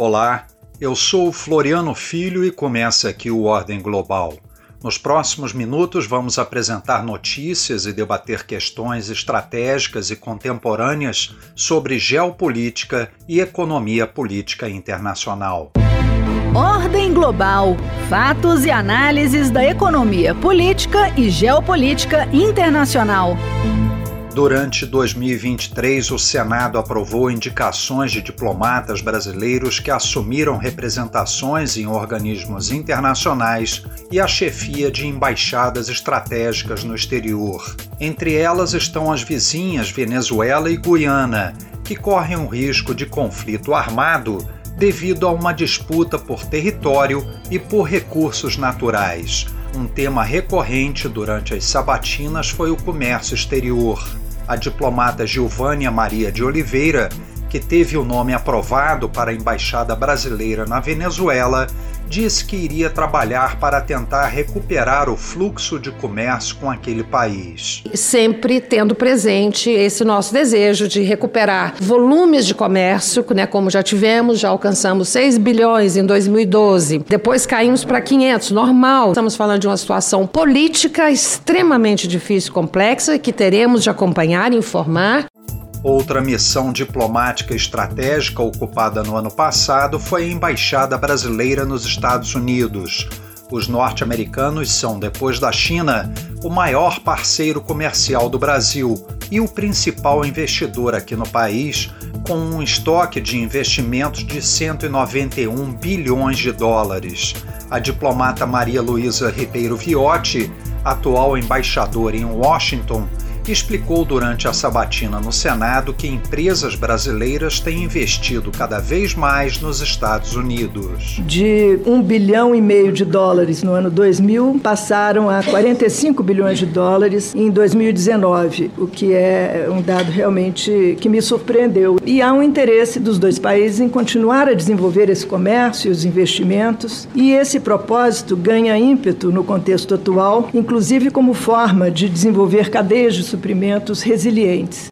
Olá, eu sou Floriano Filho e começa aqui o Ordem Global. Nos próximos minutos vamos apresentar notícias e debater questões estratégicas e contemporâneas sobre geopolítica e economia política internacional. Ordem Global. Fatos e análises da economia política e geopolítica internacional. Durante 2023, o Senado aprovou indicações de diplomatas brasileiros que assumiram representações em organismos internacionais e a chefia de embaixadas estratégicas no exterior. Entre elas estão as vizinhas Venezuela e Guiana, que correm um risco de conflito armado devido a uma disputa por território e por recursos naturais. Um tema recorrente durante as sabatinas foi o comércio exterior a diplomata Gilvânia Maria de Oliveira, que teve o nome aprovado para a embaixada brasileira na Venezuela, disse que iria trabalhar para tentar recuperar o fluxo de comércio com aquele país. Sempre tendo presente esse nosso desejo de recuperar volumes de comércio, né, como já tivemos, já alcançamos 6 bilhões em 2012, depois caímos para 500, normal. Estamos falando de uma situação política extremamente difícil e complexa que teremos de acompanhar e informar. Outra missão diplomática estratégica ocupada no ano passado foi a Embaixada Brasileira nos Estados Unidos. Os norte-americanos são, depois da China, o maior parceiro comercial do Brasil e o principal investidor aqui no país, com um estoque de investimentos de 191 bilhões de dólares. A diplomata Maria Luísa Ribeiro Viotti, atual embaixadora em Washington, explicou durante a sabatina no Senado que empresas brasileiras têm investido cada vez mais nos Estados Unidos. De um bilhão e meio de dólares no ano 2000, passaram a 45 bilhões de dólares em 2019, o que é um dado realmente que me surpreendeu. E há um interesse dos dois países em continuar a desenvolver esse comércio e os investimentos, e esse propósito ganha ímpeto no contexto atual, inclusive como forma de desenvolver cadeias de suprimentos resilientes.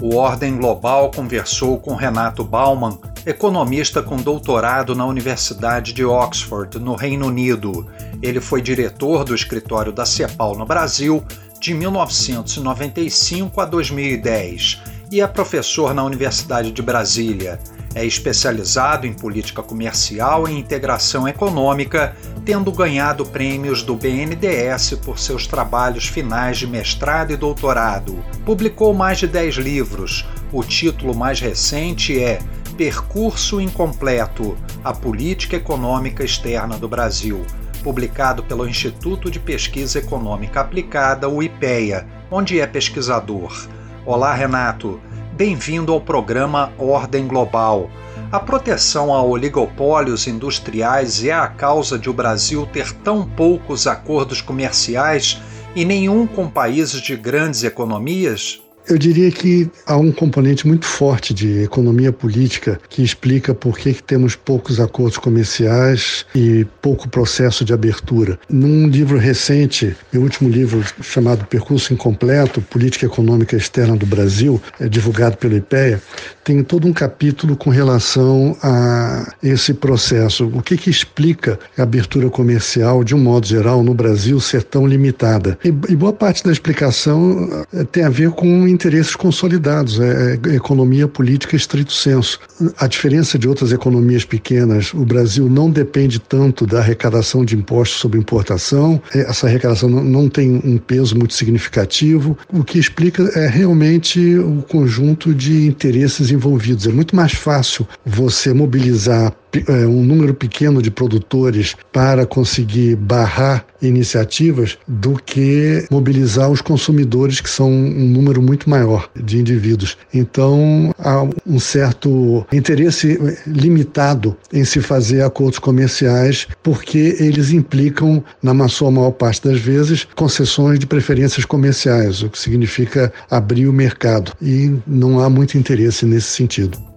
O Ordem Global conversou com Renato Bauman, economista com doutorado na Universidade de Oxford, no Reino Unido. Ele foi diretor do escritório da CEPAL no Brasil de 1995 a 2010 e é professor na Universidade de Brasília. É especializado em política comercial e integração econômica, tendo ganhado prêmios do BNDES por seus trabalhos finais de mestrado e doutorado. Publicou mais de 10 livros. O título mais recente é Percurso Incompleto A Política Econômica Externa do Brasil, publicado pelo Instituto de Pesquisa Econômica Aplicada, o IPEA, onde é pesquisador. Olá, Renato. Bem-vindo ao programa Ordem Global. A proteção a oligopólios industriais é a causa de o Brasil ter tão poucos acordos comerciais e nenhum com países de grandes economias? Eu diria que há um componente muito forte de economia política que explica por que, temos poucos acordos comerciais e pouco processo de abertura. Num livro recente, meu último livro chamado Percurso Incompleto, Política Econômica Externa do Brasil, é divulgado pelo IPEA, tem todo um capítulo com relação a esse processo. O que, que explica a abertura comercial, de um modo geral, no Brasil ser tão limitada? E, e boa parte da explicação eh, tem a ver com interesses consolidados, é, é economia política estrito senso. A diferença de outras economias pequenas, o Brasil não depende tanto da arrecadação de impostos sobre importação, é, essa arrecadação não, tem um peso muito significativo, o que explica é realmente o conjunto de interesses envolvidos. É muito mais fácil você mobilizar é, um número pequeno de produtores para conseguir barrar iniciativas do que mobilizar os consumidores, que são um número muito maior de indivíduos. Então, há um certo interesse limitado em se fazer acordos comerciais, porque eles implicam, na sua maior parte das vezes, concessões de preferências comerciais, o que significa abrir o mercado. E não há muito interesse nesse sentido.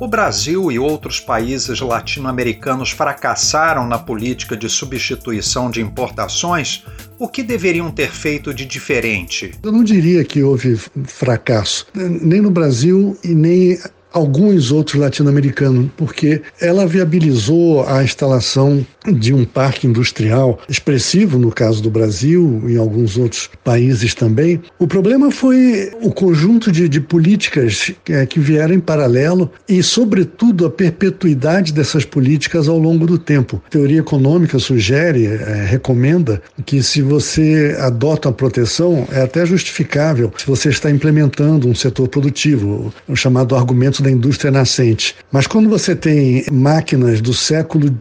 O Brasil e outros países latino-americanos fracassaram na política de substituição de importações? O que deveriam ter feito de diferente? Eu não diria que houve fracasso, nem no Brasil e nem alguns outros latino-americanos, porque ela viabilizou a instalação de um parque industrial expressivo, no caso do Brasil, em alguns outros países também. O problema foi o conjunto de, de políticas é, que vieram em paralelo e, sobretudo, a perpetuidade dessas políticas ao longo do tempo. A teoria econômica sugere, é, recomenda, que se você adota a proteção, é até justificável se você está implementando um setor produtivo, o chamado argumento da indústria nascente. Mas quando você tem máquinas do século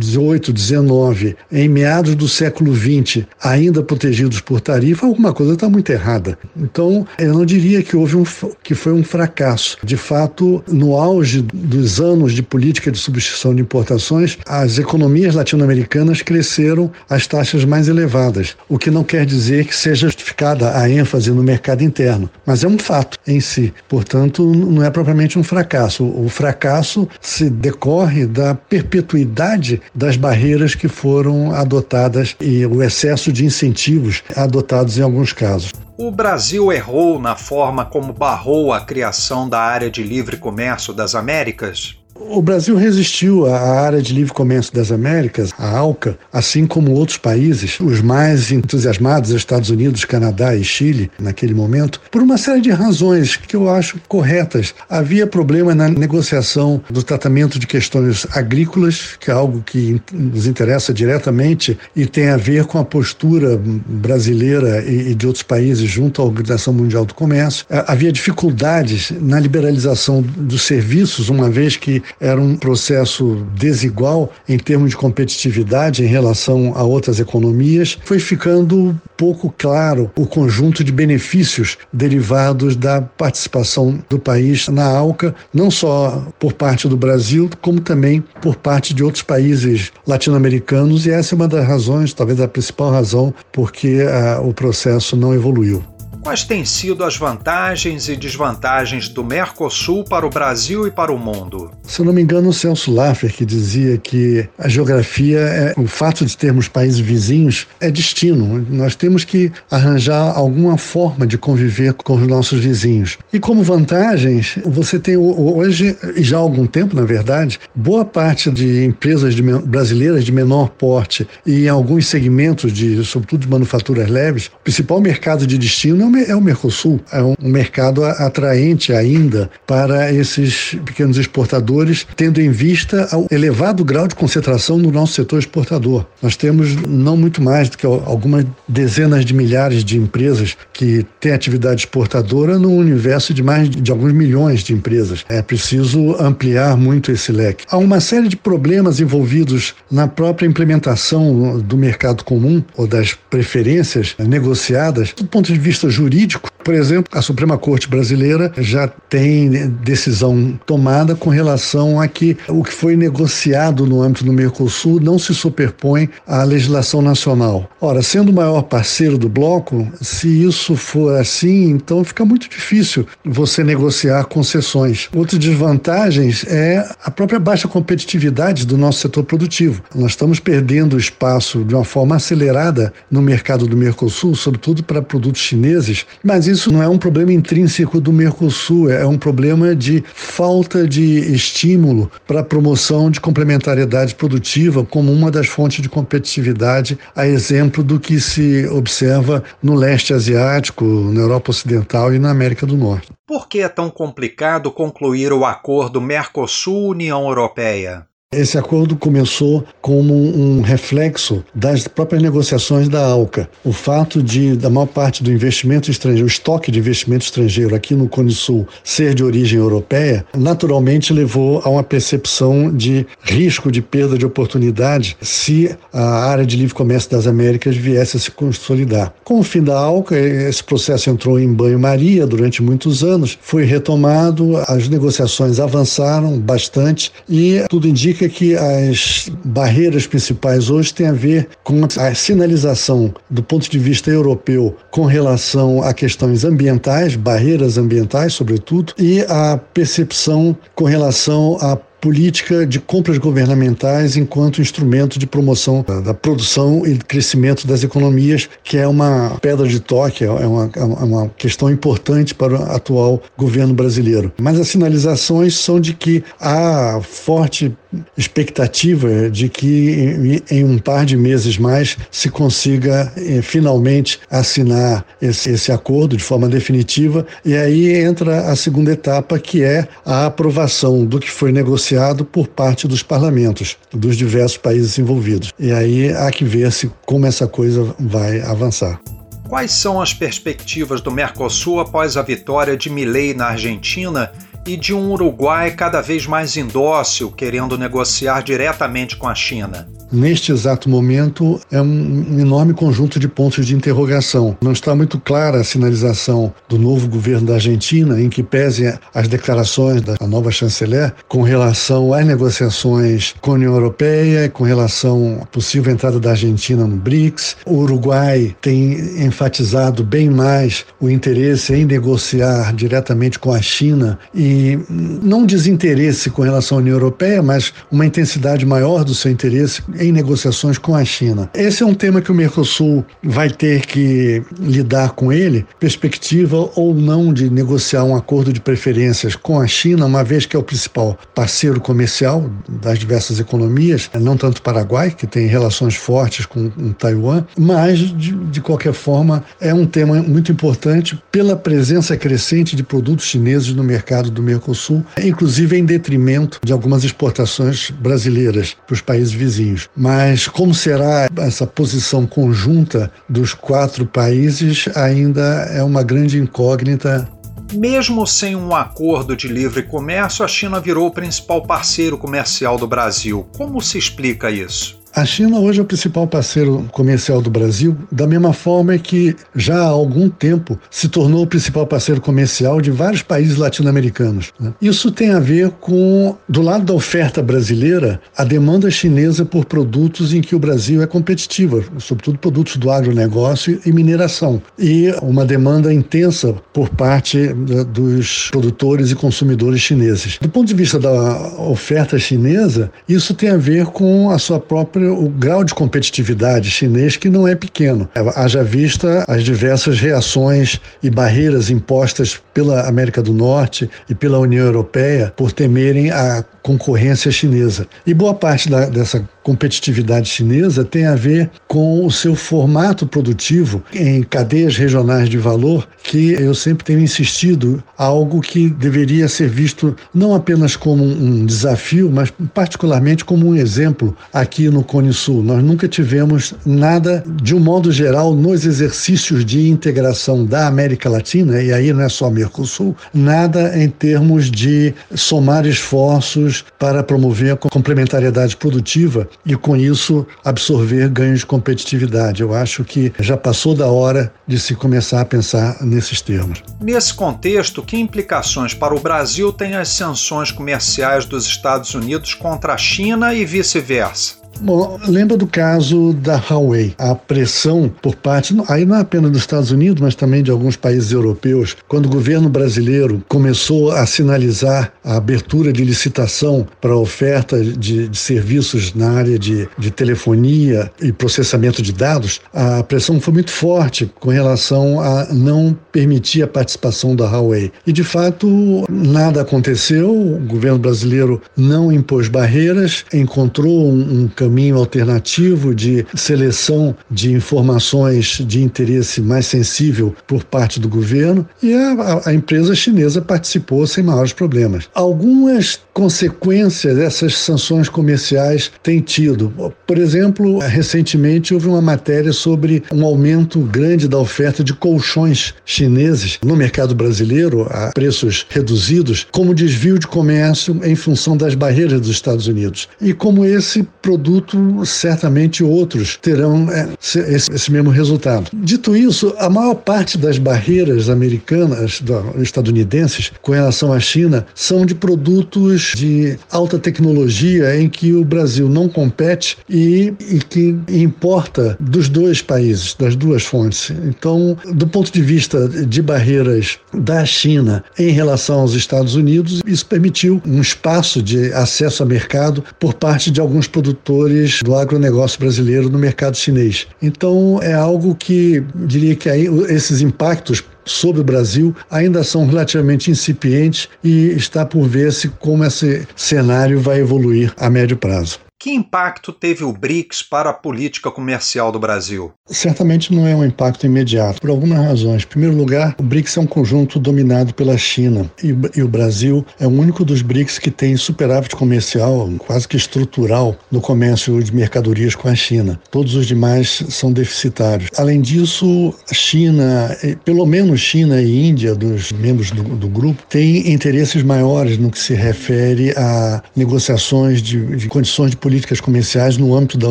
XVIII, XIX, em meados do século XX, ainda protegidos por tarifa, alguma coisa está muito errada. Então, eu não diria que houve um, que foi um fracasso. De fato, no auge dos anos de política de substituição de importações, as economias latino-americanas cresceram às taxas mais elevadas, o que não quer dizer que seja justificada a ênfase no mercado interno, mas é um fato em si. Portanto, não é propriamente um fracasso. O fracasso se decorre da perpetuidade das barreiras que foram adotadas e o excesso de incentivos adotados em alguns casos. O Brasil errou na forma como barrou a criação da área de livre comércio das Américas? O Brasil resistiu à área de livre comércio das Américas, a ALCA, assim como outros países, os mais entusiasmados, Estados Unidos, Canadá e Chile, naquele momento, por uma série de razões que eu acho corretas. Havia problema na negociação do tratamento de questões agrícolas, que é algo que nos interessa diretamente e tem a ver com a postura brasileira e de outros países junto à Organização Mundial do Comércio. Havia dificuldades na liberalização dos serviços, uma vez que era um processo desigual em termos de competitividade em relação a outras economias, foi ficando pouco claro o conjunto de benefícios derivados da participação do país na ALCA, não só por parte do Brasil, como também por parte de outros países latino-americanos, e essa é uma das razões, talvez a principal razão, porque uh, o processo não evoluiu. Quais têm sido as vantagens e desvantagens do Mercosul para o Brasil e para o mundo? Se eu não me engano, o Celso Laffer que dizia que a geografia, é, o fato de termos países vizinhos é destino. Nós temos que arranjar alguma forma de conviver com os nossos vizinhos. E como vantagens, você tem hoje, e já há algum tempo, na verdade, boa parte de empresas de, brasileiras de menor porte e em alguns segmentos, de, sobretudo de manufaturas leves, o principal mercado de destino é o é o Mercosul. É um mercado atraente ainda para esses pequenos exportadores, tendo em vista o elevado grau de concentração no nosso setor exportador. Nós temos não muito mais do que algumas dezenas de milhares de empresas que têm atividade exportadora no universo de mais de alguns milhões de empresas. É preciso ampliar muito esse leque. Há uma série de problemas envolvidos na própria implementação do mercado comum ou das preferências negociadas do ponto de vista jurídico. Por exemplo, a Suprema Corte Brasileira já tem decisão tomada com relação a que o que foi negociado no âmbito do Mercosul não se superpõe à legislação nacional. Ora, sendo o maior parceiro do bloco, se isso for assim, então fica muito difícil você negociar concessões. Outra desvantagens é a própria baixa competitividade do nosso setor produtivo. Nós estamos perdendo espaço de uma forma acelerada no mercado do Mercosul, sobretudo para produtos chineses mas isso não é um problema intrínseco do Mercosul, é um problema de falta de estímulo para a promoção de complementariedade produtiva como uma das fontes de competitividade, a exemplo do que se observa no leste asiático, na Europa Ocidental e na América do Norte. Por que é tão complicado concluir o acordo Mercosul-União Europeia? Esse acordo começou como um reflexo das próprias negociações da ALCA. O fato de, da maior parte do investimento estrangeiro, o estoque de investimento estrangeiro aqui no Cone Sul ser de origem europeia, naturalmente levou a uma percepção de risco de perda de oportunidade se a área de livre comércio das Américas viesse a se consolidar. Com o fim da ALCA, esse processo entrou em banho-maria durante muitos anos, foi retomado, as negociações avançaram bastante e tudo indica que as barreiras principais hoje têm a ver com a sinalização do ponto de vista europeu com relação a questões ambientais, barreiras ambientais, sobretudo, e a percepção com relação a política de compras governamentais enquanto instrumento de promoção da produção e crescimento das economias, que é uma pedra de toque, é uma, é uma questão importante para o atual governo brasileiro. Mas as sinalizações são de que há forte expectativa de que em um par de meses mais se consiga eh, finalmente assinar esse, esse acordo de forma definitiva e aí entra a segunda etapa que é a aprovação do que foi negociado por parte dos parlamentos dos diversos países envolvidos. E aí há que ver se como essa coisa vai avançar. Quais são as perspectivas do Mercosul após a vitória de Milei na Argentina e de um Uruguai cada vez mais indócil, querendo negociar diretamente com a China? Neste exato momento, é um enorme conjunto de pontos de interrogação. Não está muito clara a sinalização do novo governo da Argentina, em que pese as declarações da nova chanceler com relação às negociações com a União Europeia, com relação à possível entrada da Argentina no BRICS. O Uruguai tem enfatizado bem mais o interesse em negociar diretamente com a China e não desinteresse com relação à União Europeia, mas uma intensidade maior do seu interesse em negociações com a China. Esse é um tema que o Mercosul vai ter que lidar com ele, perspectiva ou não de negociar um acordo de preferências com a China, uma vez que é o principal parceiro comercial das diversas economias, não tanto Paraguai, que tem relações fortes com, com Taiwan, mas de, de qualquer forma é um tema muito importante pela presença crescente de produtos chineses no mercado do Mercosul, inclusive em detrimento de algumas exportações brasileiras para os países vizinhos. Mas como será essa posição conjunta dos quatro países ainda é uma grande incógnita mesmo sem um acordo de livre comércio, a China virou o principal parceiro comercial do Brasil. Como se explica isso? A China hoje é o principal parceiro comercial do Brasil, da mesma forma que já há algum tempo se tornou o principal parceiro comercial de vários países latino-americanos. Né? Isso tem a ver com, do lado da oferta brasileira, a demanda chinesa por produtos em que o Brasil é competitivo, sobretudo produtos do agronegócio e mineração, e uma demanda intensa por parte dos produtores e consumidores chineses. Do ponto de vista da oferta chinesa, isso tem a ver com a sua própria o grau de competitividade chinês que não é pequeno. Haja vista as diversas reações e barreiras impostas pela América do Norte e pela União Europeia por temerem a concorrência chinesa. E boa parte da, dessa competitividade chinesa tem a ver com o seu formato produtivo em cadeias regionais de valor, que eu sempre tenho insistido, algo que deveria ser visto não apenas como um desafio, mas particularmente como um exemplo aqui no Cone Sul. Nós nunca tivemos nada, de um modo geral, nos exercícios de integração da América Latina, e aí não é só Mercosul, nada em termos de somar esforços para promover a complementariedade produtiva e, com isso, absorver ganhos de competitividade. Eu acho que já passou da hora de se começar a pensar nesses termos. Nesse contexto, que implicações para o Brasil têm as sanções comerciais dos Estados Unidos contra a China e vice-versa? Bom, lembra do caso da Huawei, a pressão por parte, aí não é apenas dos Estados Unidos, mas também de alguns países europeus, quando o governo brasileiro começou a sinalizar a abertura de licitação para oferta de, de serviços na área de, de telefonia e processamento de dados, a pressão foi muito forte com relação a não permitir a participação da Huawei. E, de fato, nada aconteceu, o governo brasileiro não impôs barreiras, encontrou um, um caminho alternativo de seleção de informações de interesse mais sensível por parte do governo e a, a empresa chinesa participou sem maiores problemas. Algumas consequências dessas sanções comerciais têm tido. Por exemplo, recentemente houve uma matéria sobre um aumento grande da oferta de colchões chineses no mercado brasileiro a preços reduzidos, como desvio de comércio em função das barreiras dos Estados Unidos. E como esse produto produto, certamente outros terão é, esse, mesmo resultado. Dito isso, a maior parte das barreiras americanas, estadunidenses, com relação à China, são de produtos de alta tecnologia em que o Brasil não compete e, e que importa dos dois países, das duas fontes. Então, do ponto de vista de barreiras da China em relação aos Estados Unidos, isso permitiu um espaço de acesso a mercado por parte de alguns produtores do agronegócio brasileiro no mercado chinês. Então, é algo que diria que aí esses impactos sobre o Brasil ainda são relativamente incipientes e está por ver se como esse cenário vai evoluir a médio prazo. Que impacto teve o BRICS para a política comercial do Brasil? Certamente não é um impacto imediato, por algumas razões. Em primeiro lugar, o BRICS é um conjunto dominado pela China e, o Brasil é o único dos BRICS que tem superávit comercial quase que estrutural no comércio de mercadorias com a China. Todos os demais são deficitários. Além disso, China, pelo menos China e Índia, dos membros do, do grupo, têm interesses maiores no que se refere a negociações de, de condições de políticas comerciais no âmbito da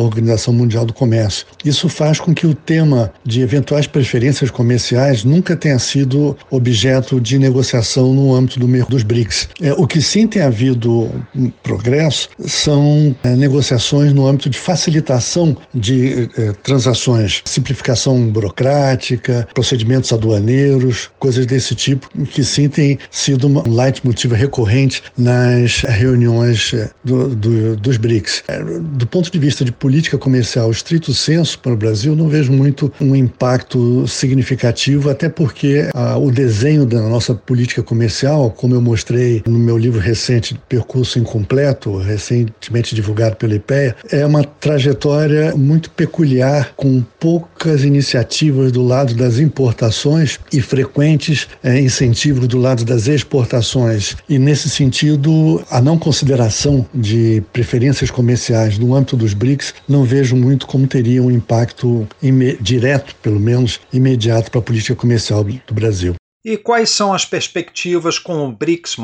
Organização Mundial do Comércio. Isso faz com que o tema de eventuais preferências comerciais nunca tenha sido objeto de negociação no âmbito do, dos BRICS. É, o que sim tem havido progresso são é, negociações no âmbito de facilitação de é, transações, simplificação burocrática, procedimentos aduaneiros, coisas desse tipo, que sim tem sido um leitmotiv recorrente nas reuniões é, do, do, dos BRICS. Do ponto de vista de política comercial estrito senso para o Brasil, não vejo muito um impacto significativo, até porque ah, o desenho da nossa política comercial, como eu mostrei no meu livro recente, Percurso Incompleto, recentemente divulgado pela IPEA, é uma trajetória muito peculiar, com poucas iniciativas do lado das importações e frequentes é, incentivos do lado das exportações. E, nesse sentido, a não consideração de preferências comerciais comerciais no âmbito dos BRICS, não vejo muito como teria um impacto direto, pelo menos imediato, para a política comercial do Brasil. E quais são as perspectivas com o BRICS?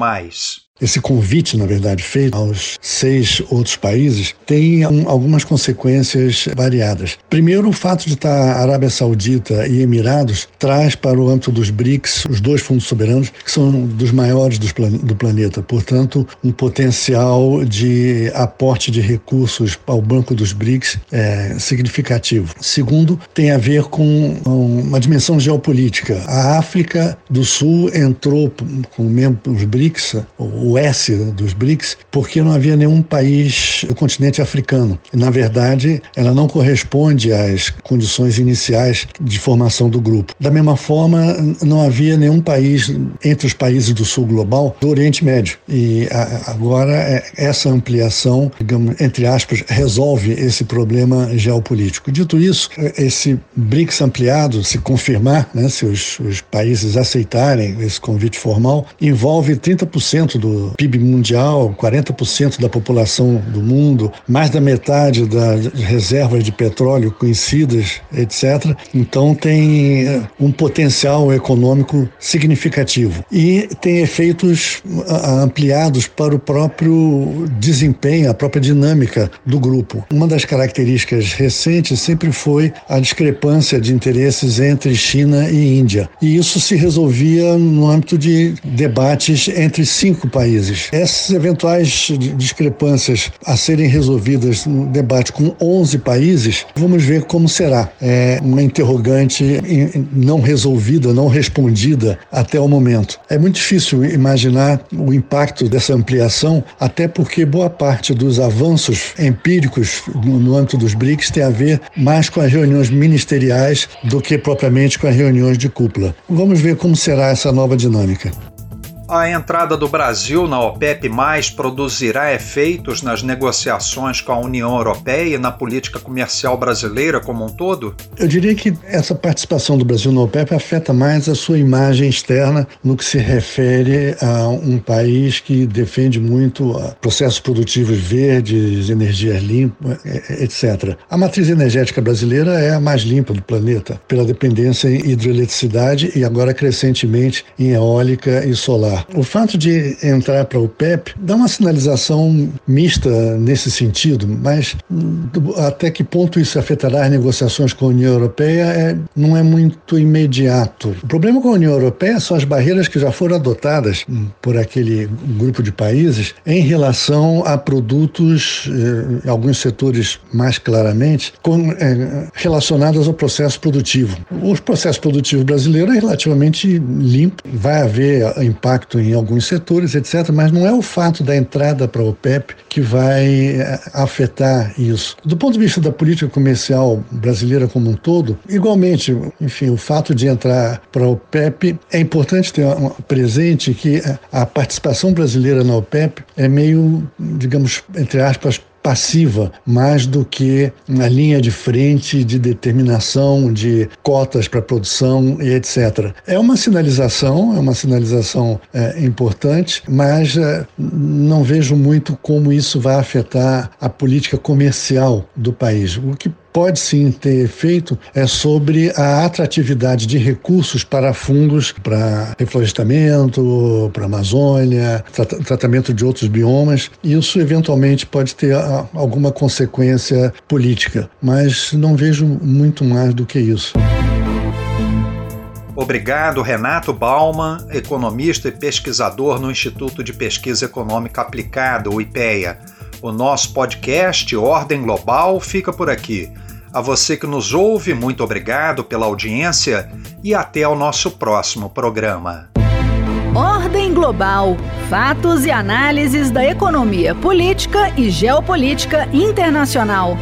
Esse convite, na verdade, feito aos seis outros países, tem um, algumas consequências variadas. Primeiro, o fato de estar Arábia Saudita e Emirados traz para o âmbito dos BRICS os dois fundos soberanos, que são dos maiores plan do planeta, portanto, um potencial de aporte de recursos ao Banco dos BRICS é significativo. Segundo, tem a ver com uma dimensão geopolítica. A África do Sul entrou com membros BRICS, o S dos BRICS, porque não havia nenhum país do continente africano. Na verdade, ela não corresponde às condições iniciais de formação do grupo. Da mesma forma, não havia nenhum país entre os países do sul global do Oriente Médio. E agora é, essa ampliação, digamos, entre aspas, resolve esse problema geopolítico. Dito isso, esse BRICS ampliado, se confirmar, né, se os, os países aceitarem esse convite formal, envolve 30% do PIB mundial, 40% da população do mundo, mais da metade das reservas de petróleo conhecidas, etc. Então tem eh, um potencial econômico significativo e tem efeitos ampliados para o próprio desempenho, a própria dinâmica do grupo. Uma das características recentes sempre foi a discrepância de interesses entre China e Índia. E isso se resolvia no âmbito de debates entre cinco países países. Essas eventuais discrepâncias a serem resolvidas no debate com 11 países, vamos ver como será. É uma interrogante não resolvida, não respondida até o momento. É muito difícil imaginar o impacto dessa ampliação, até porque boa parte dos avanços empíricos no, no âmbito dos BRICS tem a ver mais com as reuniões ministeriais do que propriamente com as reuniões de cúpula. Vamos ver como será essa nova dinâmica. A entrada do Brasil na OPEP produzirá efeitos nas negociações com a União Europeia e na política comercial brasileira como um todo? Eu diria que essa participação do Brasil na OPEP afeta mais a sua imagem externa no que se refere a um país que defende muito processos produtivos verdes, energias limpas, etc. A matriz energética brasileira é a mais limpa do planeta, pela dependência em hidroeletricidade e agora crescentemente em eólica e solar. O fato de entrar para o PEP dá uma sinalização mista nesse sentido, mas até que ponto isso afetará as negociações com a União Europeia é, não é muito imediato. O problema com a União Europeia são as barreiras que já foram adotadas por aquele grupo de países em relação a produtos, eh, alguns setores mais claramente, com, eh, relacionados ao processo produtivo. O processo produtivo brasileiro é relativamente limpo, vai haver impacto em alguns setores, etc., mas não é o fato da entrada para o OPEP que vai eh, afetar isso. Do ponto de vista da política comercial brasileira como um todo, igualmente, enfim, o fato de entrar para o OPEP é importante ter presente que a participação brasileira na OPEP é meio, digamos, entre aspas, passiva mais do que na linha de frente de determinação de cotas para produção e etc. É uma sinalização, é uma sinalização é, importante, mas é, não vejo muito como isso vai afetar a política comercial do país. O que pode sim ter efeito é sobre a atratividade de recursos para fundos para reflorestamento, para Amazônia, tra tratamento de outros biomas. Isso eventualmente pode ter a, alguma consequência política, mas não vejo muito mais do que isso. Obrigado, Renato Bauman, economista e pesquisador no Instituto de Pesquisa Econômica Aplicada, o IPEA. O nosso podcast Ordem Global fica por aqui. A você que nos ouve, muito obrigado pela audiência e até ao nosso próximo programa. Ordem Global. Fatos e análises da economia política e geopolítica internacional.